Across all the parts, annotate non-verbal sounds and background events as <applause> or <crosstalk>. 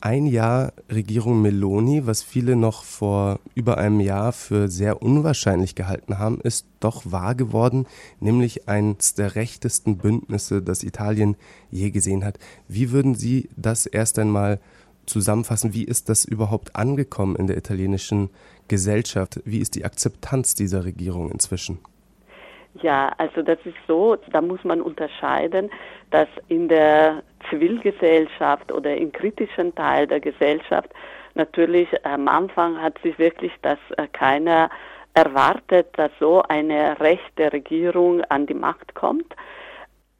ein Jahr Regierung Meloni, was viele noch vor über einem Jahr für sehr unwahrscheinlich gehalten haben, ist doch wahr geworden, nämlich eines der rechtesten Bündnisse, das Italien je gesehen hat. Wie würden Sie das erst einmal zusammenfassen? Wie ist das überhaupt angekommen in der italienischen Gesellschaft? Wie ist die Akzeptanz dieser Regierung inzwischen? Ja, also das ist so, da muss man unterscheiden, dass in der Zivilgesellschaft oder im kritischen Teil der Gesellschaft natürlich am Anfang hat sich wirklich das äh, keiner erwartet, dass so eine rechte Regierung an die Macht kommt.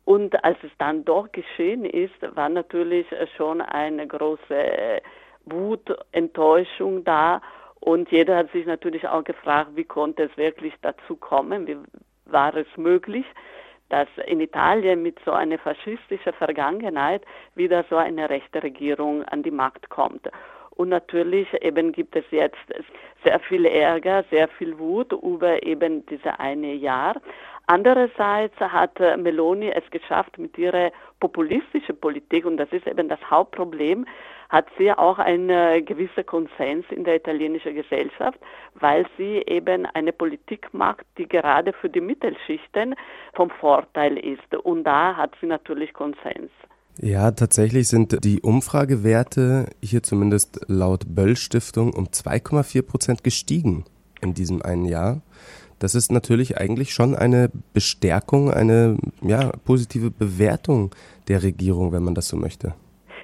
Und als es dann doch geschehen ist, war natürlich schon eine große Wut, Enttäuschung da. Und jeder hat sich natürlich auch gefragt, wie konnte es wirklich dazu kommen? Wie war es möglich, dass in Italien mit so einer faschistischen Vergangenheit wieder so eine rechte Regierung an die Macht kommt. Und natürlich eben gibt es jetzt sehr viel Ärger, sehr viel Wut über eben diese eine Jahr. Andererseits hat Meloni es geschafft, mit ihrer populistischen Politik, und das ist eben das Hauptproblem, hat sie auch einen gewissen Konsens in der italienischen Gesellschaft, weil sie eben eine Politik macht, die gerade für die Mittelschichten vom Vorteil ist. Und da hat sie natürlich Konsens. Ja, tatsächlich sind die Umfragewerte hier zumindest laut Böll Stiftung um 2,4 Prozent gestiegen in diesem einen Jahr. Das ist natürlich eigentlich schon eine Bestärkung, eine ja, positive Bewertung der Regierung, wenn man das so möchte.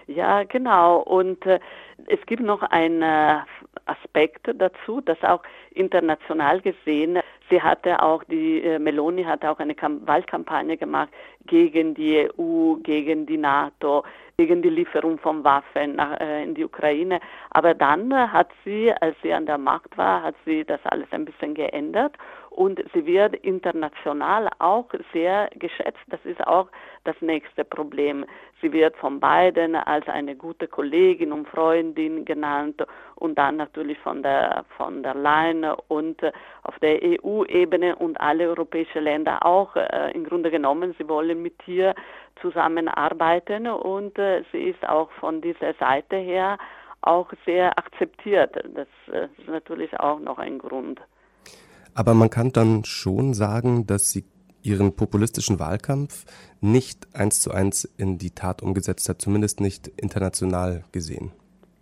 Ja, genau. Und äh, es gibt noch einen äh, Aspekt dazu, dass auch international gesehen, sie hatte auch die äh, Meloni hat auch eine Kamp Wahlkampagne gemacht gegen die EU, gegen die NATO, gegen die Lieferung von Waffen nach, äh, in die Ukraine. Aber dann hat sie, als sie an der Macht war, hat sie das alles ein bisschen geändert und sie wird international auch sehr geschätzt. Das ist auch das nächste Problem. Sie wird von beiden als eine gute Kollegin und Freundin genannt und dann natürlich von der von der Leyen und auf der EU-Ebene und alle europäischen Länder auch äh, im Grunde genommen. Sie wollen mit ihr zusammenarbeiten und äh, sie ist auch von dieser Seite her auch sehr akzeptiert. Das äh, ist natürlich auch noch ein Grund. Aber man kann dann schon sagen, dass sie ihren populistischen Wahlkampf nicht eins zu eins in die Tat umgesetzt hat, zumindest nicht international gesehen.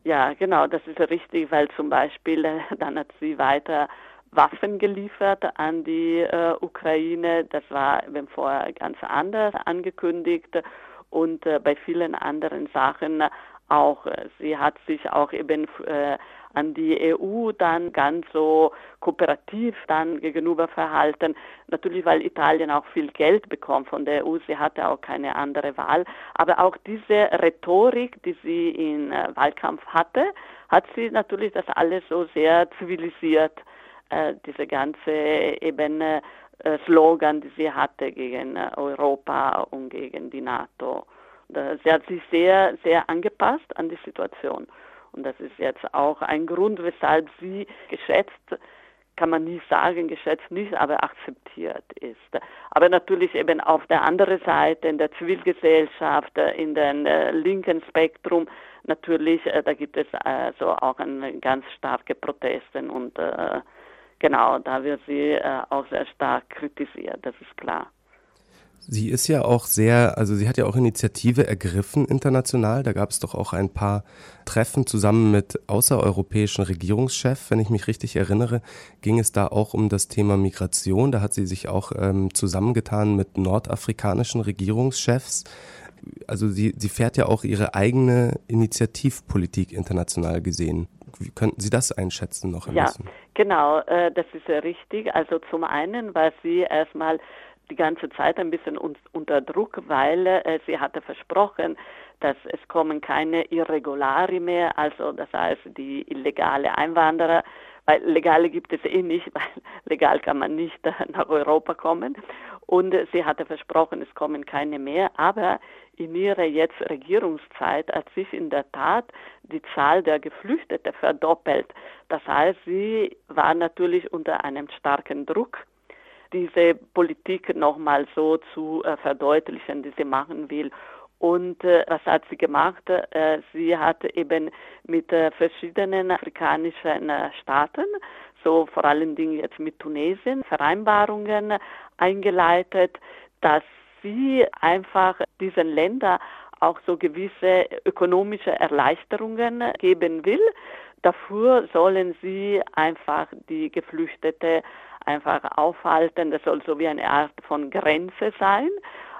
Ja, genau, das ist richtig, weil zum Beispiel äh, dann hat sie weiter Waffen geliefert an die äh, Ukraine. Das war eben vorher ganz anders angekündigt und äh, bei vielen anderen Sachen auch. Sie hat sich auch eben äh, an die EU dann ganz so kooperativ dann gegenüber verhalten. Natürlich, weil Italien auch viel Geld bekommt von der EU, sie hatte auch keine andere Wahl. Aber auch diese Rhetorik, die sie im äh, Wahlkampf hatte, hat sie natürlich das alles so sehr zivilisiert, äh, diese ganze eben äh, Slogan, die sie hatte gegen Europa und gegen die NATO. Sie hat sich sehr, sehr angepasst an die Situation. Und das ist jetzt auch ein Grund, weshalb sie geschätzt, kann man nie sagen, geschätzt nicht, aber akzeptiert ist. Aber natürlich eben auf der anderen Seite, in der Zivilgesellschaft, in dem äh, linken Spektrum, natürlich, äh, da gibt es also auch einen ganz starke Protesten und äh, genau, da wird sie äh, auch sehr stark kritisiert, das ist klar. Sie ist ja auch sehr, also sie hat ja auch Initiative ergriffen international. Da gab es doch auch ein paar Treffen zusammen mit außereuropäischen Regierungschefs. Wenn ich mich richtig erinnere, ging es da auch um das Thema Migration. Da hat sie sich auch ähm, zusammengetan mit nordafrikanischen Regierungschefs. Also sie, sie fährt ja auch ihre eigene Initiativpolitik international gesehen. Wie könnten Sie das einschätzen noch ein ja, bisschen? Genau, äh, das ist ja richtig. Also zum einen war sie erstmal die ganze Zeit ein bisschen unter Druck, weil äh, sie hatte versprochen, dass es kommen keine Irregulari mehr, also das heißt die illegale Einwanderer, weil legale gibt es eh nicht, <laughs> weil legal kann man nicht nach Europa kommen. Und sie hatte versprochen, es kommen keine mehr, aber in ihrer jetzt Regierungszeit hat sich in der Tat die Zahl der Geflüchteten verdoppelt. Das heißt, sie war natürlich unter einem starken Druck diese Politik nochmal so zu äh, verdeutlichen, die sie machen will. Und äh, was hat sie gemacht? Äh, sie hat eben mit äh, verschiedenen afrikanischen äh, Staaten, so vor allen Dingen jetzt mit Tunesien, Vereinbarungen eingeleitet, dass sie einfach diesen Ländern auch so gewisse ökonomische Erleichterungen geben will. Dafür sollen sie einfach die Geflüchtete einfach aufhalten. Das soll so wie eine Art von Grenze sein.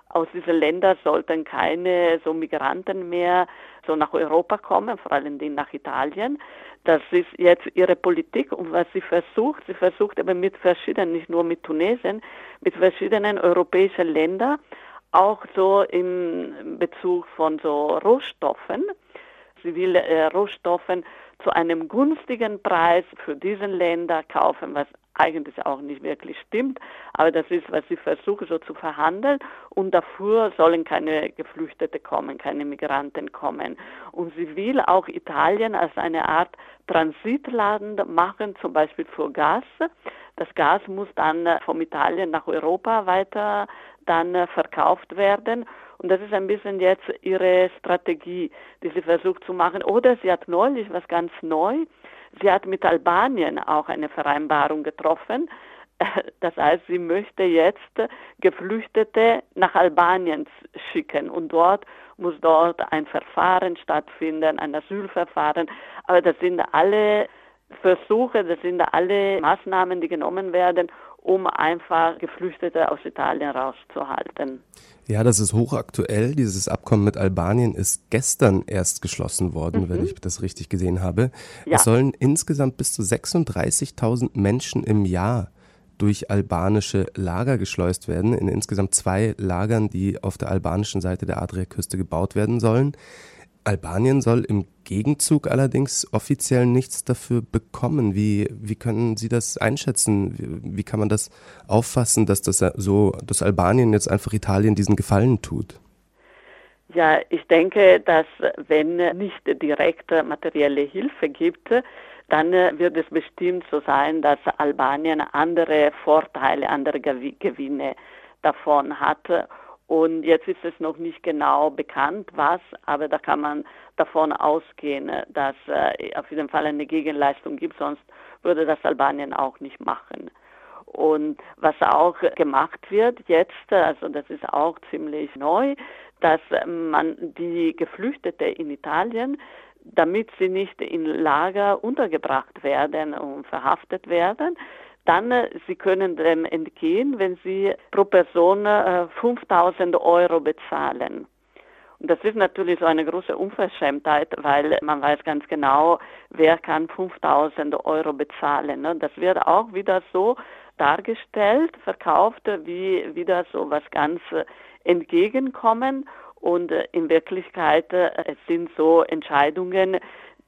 Aus diesen Ländern sollten keine so Migranten mehr so nach Europa kommen, vor allem nach Italien. Das ist jetzt ihre Politik und was sie versucht, sie versucht aber mit verschiedenen, nicht nur mit Tunesien, mit verschiedenen europäischen Ländern, auch so im Bezug von so Rohstoffen. Sie will äh, Rohstoffen zu einem günstigen Preis für diesen Länder kaufen, was eigentlich auch nicht wirklich stimmt, aber das ist, was sie versuchen so zu verhandeln und dafür sollen keine Geflüchtete kommen, keine Migranten kommen. Und sie will auch Italien als eine Art Transitland machen, zum Beispiel für Gas. Das Gas muss dann vom Italien nach Europa weiter dann verkauft werden. Und das ist ein bisschen jetzt ihre Strategie, die sie versucht zu machen. Oder sie hat neulich was ganz neu Sie hat mit Albanien auch eine Vereinbarung getroffen. <laughs> Das heißt, sie möchte jetzt Geflüchtete nach Albanien schicken und dort muss dort ein Verfahren stattfinden, ein Asylverfahren. Aber das sind alle Versuche, das sind alle Maßnahmen, die genommen werden, um einfach Geflüchtete aus Italien rauszuhalten. Ja, das ist hochaktuell. Dieses Abkommen mit Albanien ist gestern erst geschlossen worden, mhm. wenn ich das richtig gesehen habe. Ja. Es sollen insgesamt bis zu 36.000 Menschen im Jahr durch albanische Lager geschleust werden, in insgesamt zwei Lagern, die auf der albanischen Seite der Adriaküste gebaut werden sollen. Albanien soll im Gegenzug allerdings offiziell nichts dafür bekommen. Wie, wie können Sie das einschätzen? Wie, wie kann man das auffassen, dass das so, dass Albanien jetzt einfach Italien diesen Gefallen tut? Ja, ich denke, dass wenn nicht direkt materielle Hilfe gibt, dann wird es bestimmt so sein, dass Albanien andere Vorteile, andere Gewinne davon hat und jetzt ist es noch nicht genau bekannt, was, aber da kann man davon ausgehen, dass äh, auf jeden Fall eine Gegenleistung gibt, sonst würde das Albanien auch nicht machen. Und was auch gemacht wird jetzt, also das ist auch ziemlich neu, dass man die Geflüchtete in Italien, damit sie nicht in Lager untergebracht werden und verhaftet werden, dann, äh, Sie können dem entgehen, wenn Sie pro Person 5000 äh, Euro bezahlen. Und das ist natürlich so eine große Unverschämtheit, weil man weiß ganz genau, wer kann 5000 Euro bezahlen. Ne? Das wird auch wieder so dargestellt, verkauft, wie wieder so was ganz äh, entgegenkommen. Und in Wirklichkeit es sind so Entscheidungen,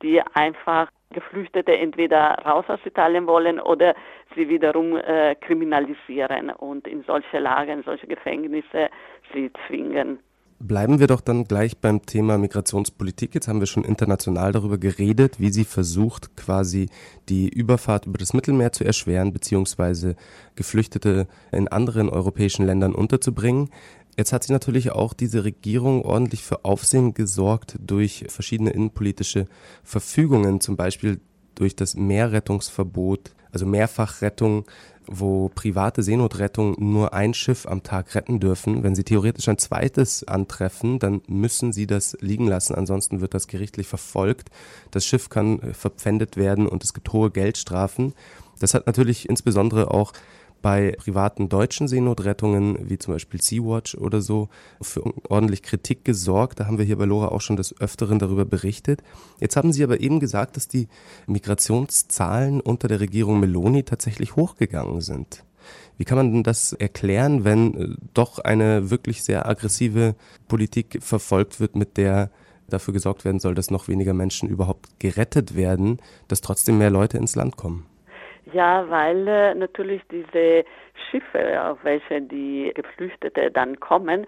die einfach Geflüchtete entweder raus aus Italien wollen oder sie wiederum äh, kriminalisieren und in solche Lager, in solche Gefängnisse sie zwingen. Bleiben wir doch dann gleich beim Thema Migrationspolitik. Jetzt haben wir schon international darüber geredet, wie sie versucht, quasi die Überfahrt über das Mittelmeer zu erschweren, beziehungsweise Geflüchtete in anderen europäischen Ländern unterzubringen. Jetzt hat sich natürlich auch diese Regierung ordentlich für Aufsehen gesorgt durch verschiedene innenpolitische Verfügungen, zum Beispiel durch das Meerrettungsverbot, also Mehrfachrettung, wo private Seenotrettung nur ein Schiff am Tag retten dürfen. Wenn sie theoretisch ein zweites antreffen, dann müssen sie das liegen lassen, ansonsten wird das gerichtlich verfolgt. Das Schiff kann verpfändet werden und es gibt hohe Geldstrafen. Das hat natürlich insbesondere auch bei privaten deutschen Seenotrettungen, wie zum Beispiel Sea-Watch oder so, für ordentlich Kritik gesorgt. Da haben wir hier bei Lora auch schon des Öfteren darüber berichtet. Jetzt haben Sie aber eben gesagt, dass die Migrationszahlen unter der Regierung Meloni tatsächlich hochgegangen sind. Wie kann man denn das erklären, wenn äh, doch eine wirklich sehr aggressive Politik verfolgt wird, mit der dafür gesorgt werden soll, dass noch weniger Menschen überhaupt gerettet werden, dass trotzdem mehr Leute ins Land kommen? Ja, weil äh, natürlich diese Schiffe, auf welche die Geflüchtete dann kommen,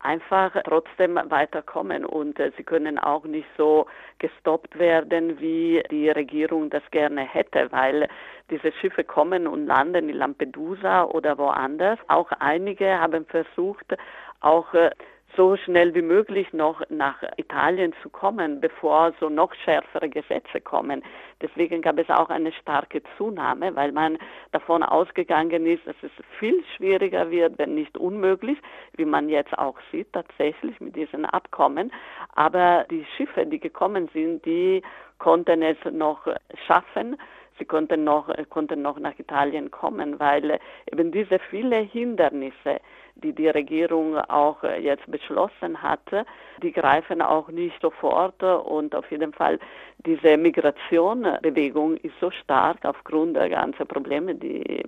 einfach trotzdem weiterkommen und äh, sie können auch nicht so gestoppt werden, wie die Regierung das gerne hätte, weil diese Schiffe kommen und landen in Lampedusa oder woanders. Auch einige haben versucht, auch äh, so schnell wie möglich noch nach Italien zu kommen, bevor so noch schärfere Gesetze kommen. Deswegen gab es auch eine starke Zunahme, weil man davon ausgegangen ist, dass es viel schwieriger wird, wenn nicht unmöglich, wie man jetzt auch sieht tatsächlich mit diesen Abkommen. Aber die Schiffe, die gekommen sind, die konnten es noch schaffen, sie konnten noch, konnten noch nach Italien kommen, weil eben diese vielen Hindernisse, die die Regierung auch jetzt beschlossen hatte, die greifen auch nicht sofort und auf jeden Fall diese Migrationbewegung ist so stark aufgrund der ganzen Probleme, die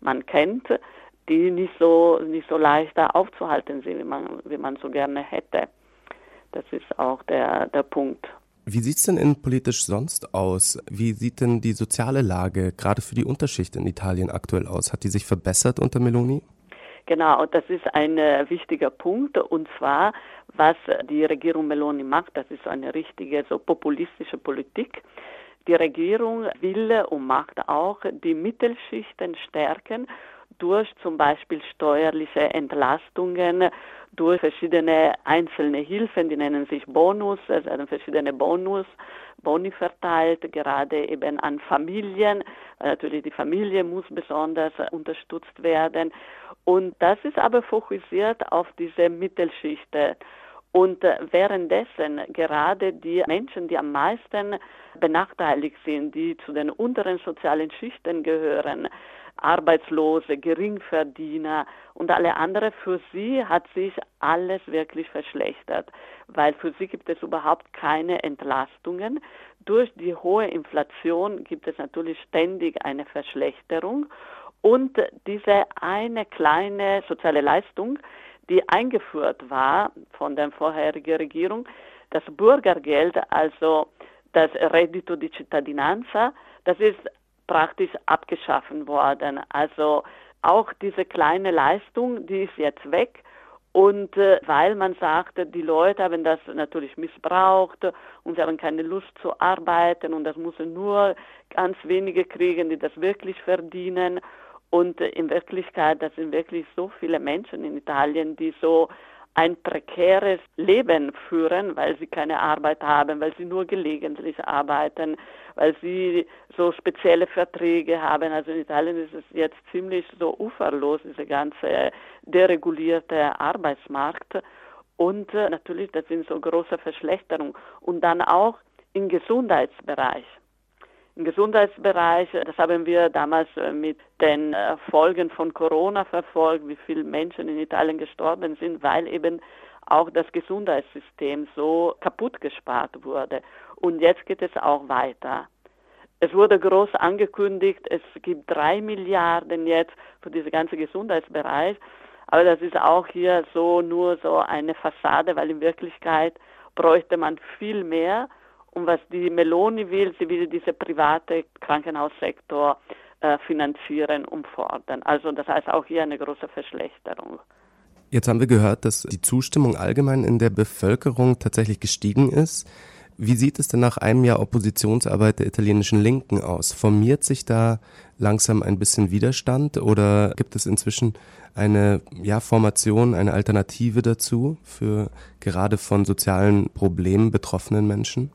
man kennt, die nicht so, nicht so leicht aufzuhalten sind, wie man, wie man so gerne hätte. Das ist auch der, der Punkt. Wie sieht es denn innenpolitisch sonst aus? Wie sieht denn die soziale Lage gerade für die Unterschicht in Italien aktuell aus? Hat die sich verbessert unter Meloni? Genau, das ist ein äh, wichtiger Punkt und zwar, was die Regierung Meloni macht, das ist eine richtige so populistische Politik. Die Regierung will und macht auch die Mittelschichten stärken durch zum Beispiel steuerliche Entlastungen, durch verschiedene einzelne Hilfen, die nennen sich Bonus, es werden verschiedene Bonus, Boni verteilt, gerade eben an Familien, natürlich die Familie muss besonders unterstützt werden. Und das ist aber fokussiert auf diese Mittelschicht. Und währenddessen gerade die Menschen, die am meisten benachteiligt sind, die zu den unteren sozialen Schichten gehören, Arbeitslose, Geringverdiener und alle anderen, für sie hat sich alles wirklich verschlechtert, weil für sie gibt es überhaupt keine Entlastungen. Durch die hohe Inflation gibt es natürlich ständig eine Verschlechterung und diese eine kleine soziale Leistung, die eingeführt war von der vorherigen Regierung, das Bürgergeld, also das Reddito di Cittadinanza, das ist praktisch abgeschaffen worden. Also auch diese kleine Leistung, die ist jetzt weg. Und äh, weil man sagte, die Leute haben das natürlich missbraucht und sie haben keine Lust zu arbeiten und das müssen nur ganz wenige kriegen, die das wirklich verdienen. Und äh, in Wirklichkeit, das sind wirklich so viele Menschen in Italien, die so ein prekäres Leben führen, weil sie keine Arbeit haben, weil sie nur gelegentlich arbeiten, weil sie so spezielle Verträge haben. Also in Italien ist es jetzt ziemlich so uferlos, diese ganze deregulierte Arbeitsmarkt. Und äh, natürlich, das sind so große Verschlechterungen. Und dann auch im Gesundheitsbereich. Im Gesundheitsbereich, das haben wir damals äh, mit den äh, Folgen von Corona verfolgt, wie viele Menschen in Italien gestorben sind, weil eben auch das Gesundheitssystem so kaputt gespart wurde. Und jetzt geht es auch weiter. Es wurde groß angekündigt, es gibt drei Milliarden jetzt für diesen ganzen Gesundheitsbereich. Aber das ist auch hier so nur so eine Fassade, weil in Wirklichkeit bräuchte man viel mehr. Und was die Meloni will, sie will diese private Krankenhaussektor äh, finanzieren und fordern. Also das heißt auch hier eine große Verschlechterung. Jetzt haben wir gehört, dass die Zustimmung allgemein in der Bevölkerung tatsächlich gestiegen ist. Wie sieht es denn nach einem Jahr Oppositionsarbeit der italienischen Linken aus? Formiert sich da langsam ein bisschen Widerstand oder gibt es inzwischen eine ja, Formation, eine Alternative dazu für gerade von sozialen Problemen betroffenen Menschen?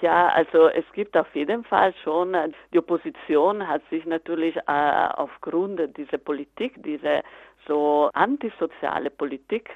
Ja, also es gibt auf jeden Fall schon, äh, die Opposition hat sich natürlich äh, aufgrund dieser Politik, diese so antisoziale Politik,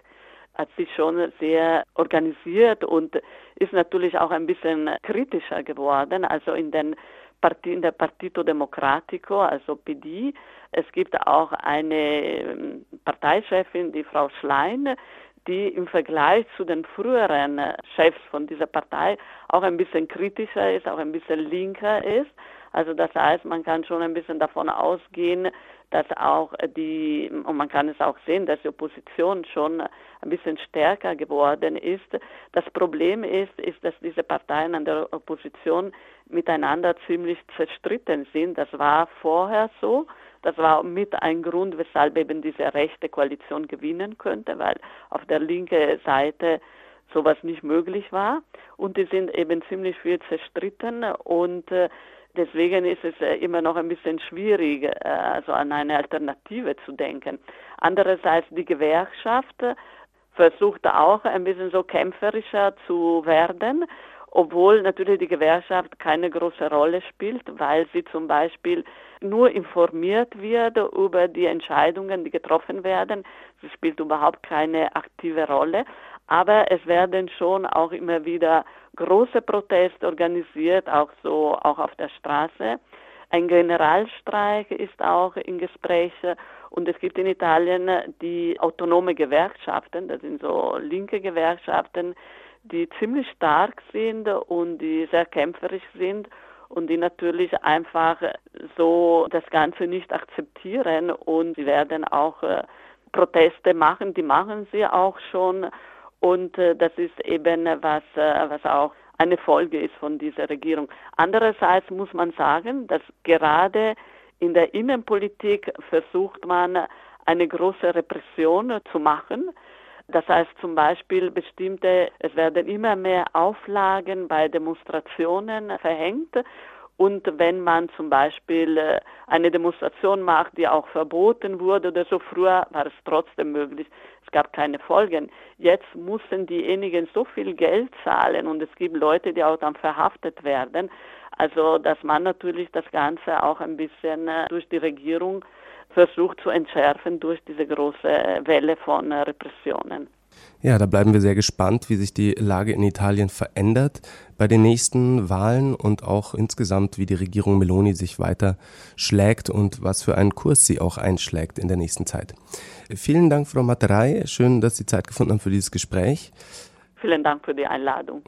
hat sich schon sehr organisiert und ist natürlich auch ein bisschen kritischer geworden. Also in den Partien der Partito Democratico, also PD. Es gibt auch eine ähm, Parteichefin, die Frau Schlein, die im Vergleich zu den früheren Chefs von dieser Partei auch ein bisschen kritischer ist, auch ein bisschen linker ist. Also das heißt, man kann schon ein bisschen davon ausgehen, dass auch die, und man kann es auch sehen, dass die Opposition schon ein bisschen stärker geworden ist. Das Problem ist, ist, dass diese Parteien an der Opposition miteinander ziemlich zerstritten sind. Das war vorher so. Das war mit ein Grund, weshalb eben diese rechte Koalition gewinnen könnte, weil auf der linken Seite sowas nicht möglich war. Und die sind eben ziemlich viel zerstritten und äh, deswegen ist es äh, immer noch ein bisschen schwierig, äh, also an eine Alternative zu denken. Andererseits die Gewerkschaft versucht auch ein bisschen so kämpferischer zu werden, obwohl natürlich die Gewerkschaft keine große Rolle spielt, weil sie zum Beispiel nur informiert wird über die Entscheidungen, die getroffen werden. Sie spielt überhaupt keine aktive Rolle. Aber es werden schon auch immer wieder große Proteste organisiert, auch so, auch auf der Straße. Ein Generalstreik ist auch in Gespräch und es gibt in Italien die autonome Gewerkschaften, das sind so linke Gewerkschaften, die ziemlich stark sind und die sehr kämpferisch sind und die natürlich einfach so das Ganze nicht akzeptieren und sie werden auch äh, Proteste machen, die machen sie auch schon und äh, das ist eben was, äh, was auch eine Folge ist von dieser Regierung. Andererseits muss man sagen, dass gerade in der Innenpolitik versucht man eine große Repression zu machen. Das heißt zum Beispiel bestimmte, es werden immer mehr Auflagen bei Demonstrationen verhängt und wenn man zum Beispiel äh, eine Demonstration macht, die auch verboten wurde oder so, früher war es trotzdem möglich. Es gab keine Folgen. Jetzt müssen diejenigen so viel Geld zahlen und es gibt Leute, die auch dann verhaftet werden. Also, dass man natürlich das Ganze auch ein bisschen äh, durch die Regierung versucht zu entschärfen durch diese große Welle von äh, Repressionen. Ja, da bleiben wir sehr gespannt, wie sich die Lage in Italien verändert bei den nächsten Wahlen und auch insgesamt, wie die Regierung Meloni sich weiter schlägt und was für einen Kurs sie auch einschlägt in der nächsten Zeit. Vielen Dank, Frau Materei. Schön, dass Sie Zeit gefunden haben für dieses Gespräch. Vielen Dank für die Einladung.